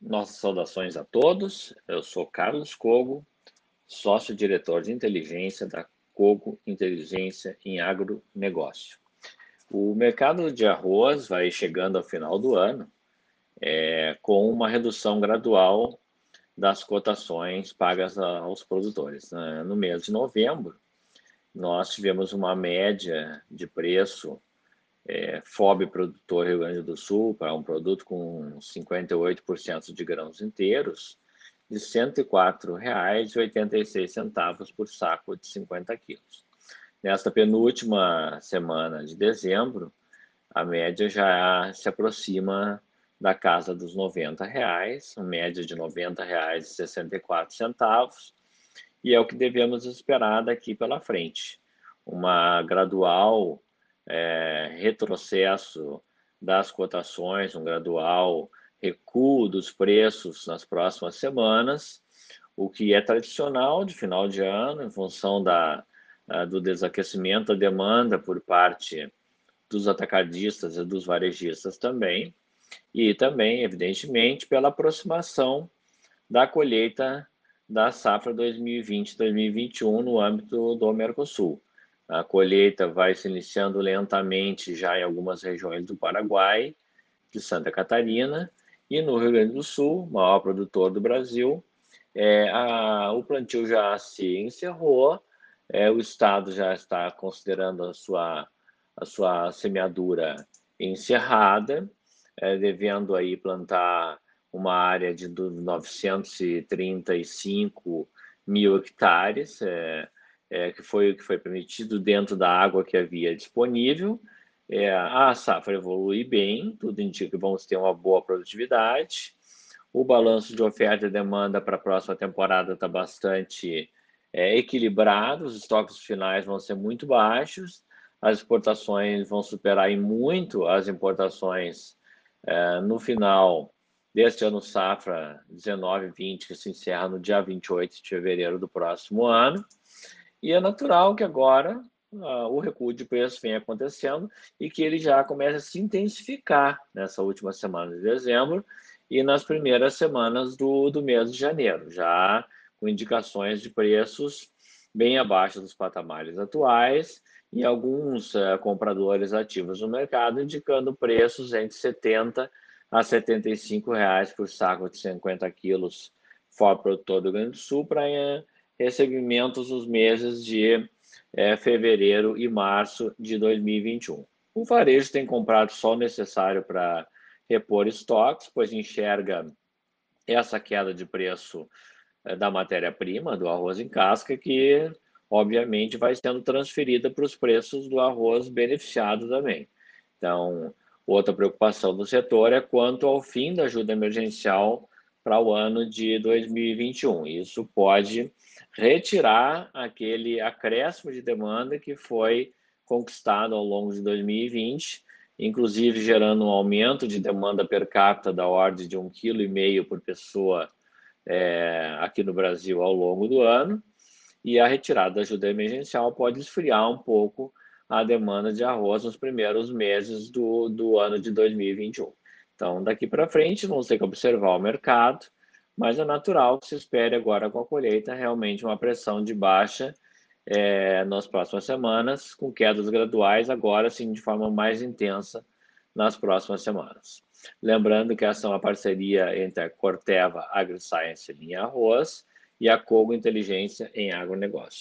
Nossas saudações a todos. Eu sou Carlos Cogo, sócio-diretor de inteligência da Cogo Inteligência em Agronegócio. O mercado de arroz vai chegando ao final do ano é, com uma redução gradual das cotações pagas aos produtores. No mês de novembro, nós tivemos uma média de preço é, FOB produtor Rio Grande do Sul para um produto com 58% de grãos inteiros de R$ 104,86 por saco de 50 quilos. Nesta penúltima semana de dezembro, a média já se aproxima da casa dos 90 reais, uma média de R$ 90,64, e é o que devemos esperar daqui pela frente. Uma gradual é, retrocesso das cotações, um gradual recuo dos preços nas próximas semanas, o que é tradicional de final de ano, em função da, do desaquecimento da demanda por parte dos atacadistas e dos varejistas também, e também, evidentemente, pela aproximação da colheita da safra 2020-2021 no âmbito do Mercosul. A colheita vai se iniciando lentamente já em algumas regiões do Paraguai, de Santa Catarina e no Rio Grande do Sul, maior produtor do Brasil. É, a, o plantio já se encerrou, é, o Estado já está considerando a sua, a sua semeadura encerrada, é, devendo aí plantar uma área de 935 mil hectares, é, é, que foi o que foi permitido dentro da água que havia disponível. É, a safra evolui bem, tudo indica que vamos ter uma boa produtividade. O balanço de oferta e demanda para a próxima temporada está bastante é, equilibrado, os estoques finais vão ser muito baixos, as exportações vão superar em muito as importações é, no final deste ano safra 19-20, que se encerra no dia 28 de fevereiro do próximo ano. E é natural que agora uh, o recuo de preço venha acontecendo e que ele já comece a se intensificar nessa última semana de dezembro e nas primeiras semanas do, do mês de janeiro, já com indicações de preços bem abaixo dos patamares atuais e alguns uh, compradores ativos no mercado indicando preços entre 70 a 75 reais por saco de 50 quilos. Fora produtor do Rio Grande do Sul para recebimentos nos meses de é, fevereiro e março de 2021. O varejo tem comprado só o necessário para repor estoques, pois enxerga essa queda de preço é, da matéria-prima, do arroz em casca, que obviamente vai sendo transferida para os preços do arroz beneficiado também. Então, outra preocupação do setor é quanto ao fim da ajuda emergencial para o ano de 2021. Isso pode retirar aquele acréscimo de demanda que foi conquistado ao longo de 2020, inclusive gerando um aumento de demanda per capita da ordem de um quilo e meio por pessoa é, aqui no Brasil ao longo do ano, e a retirada da ajuda emergencial pode esfriar um pouco a demanda de arroz nos primeiros meses do, do ano de 2021. Então, daqui para frente, vamos ter que observar o mercado, mas é natural que se espere agora com a colheita realmente uma pressão de baixa é, nas próximas semanas, com quedas graduais, agora sim de forma mais intensa nas próximas semanas. Lembrando que essa é uma parceria entre a Corteva AgriScience em arroz e a Cogo Inteligência em agronegócio.